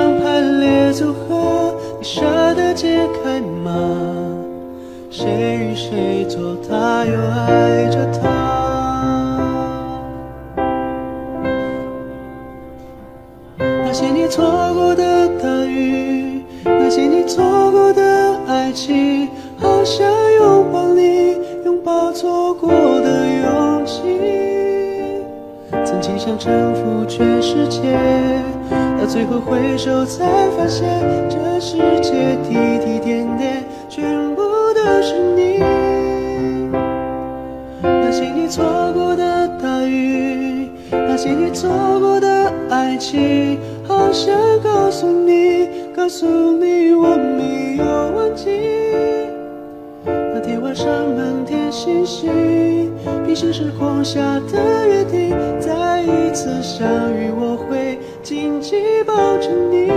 上排列组合，你舍得解开吗？谁与谁坐，他又爱着她。那些你错过的大雨，那些你错过的爱情，好想曾经想征服全世界，到最后回首才发现，这世界滴滴点点，全部都是你。那些你错过的大雨，那些你错过的爱情，好想告诉你，告诉你我没有忘记。那天晚上满天星星，平行时空下的约定，次相遇，我会紧紧抱着你，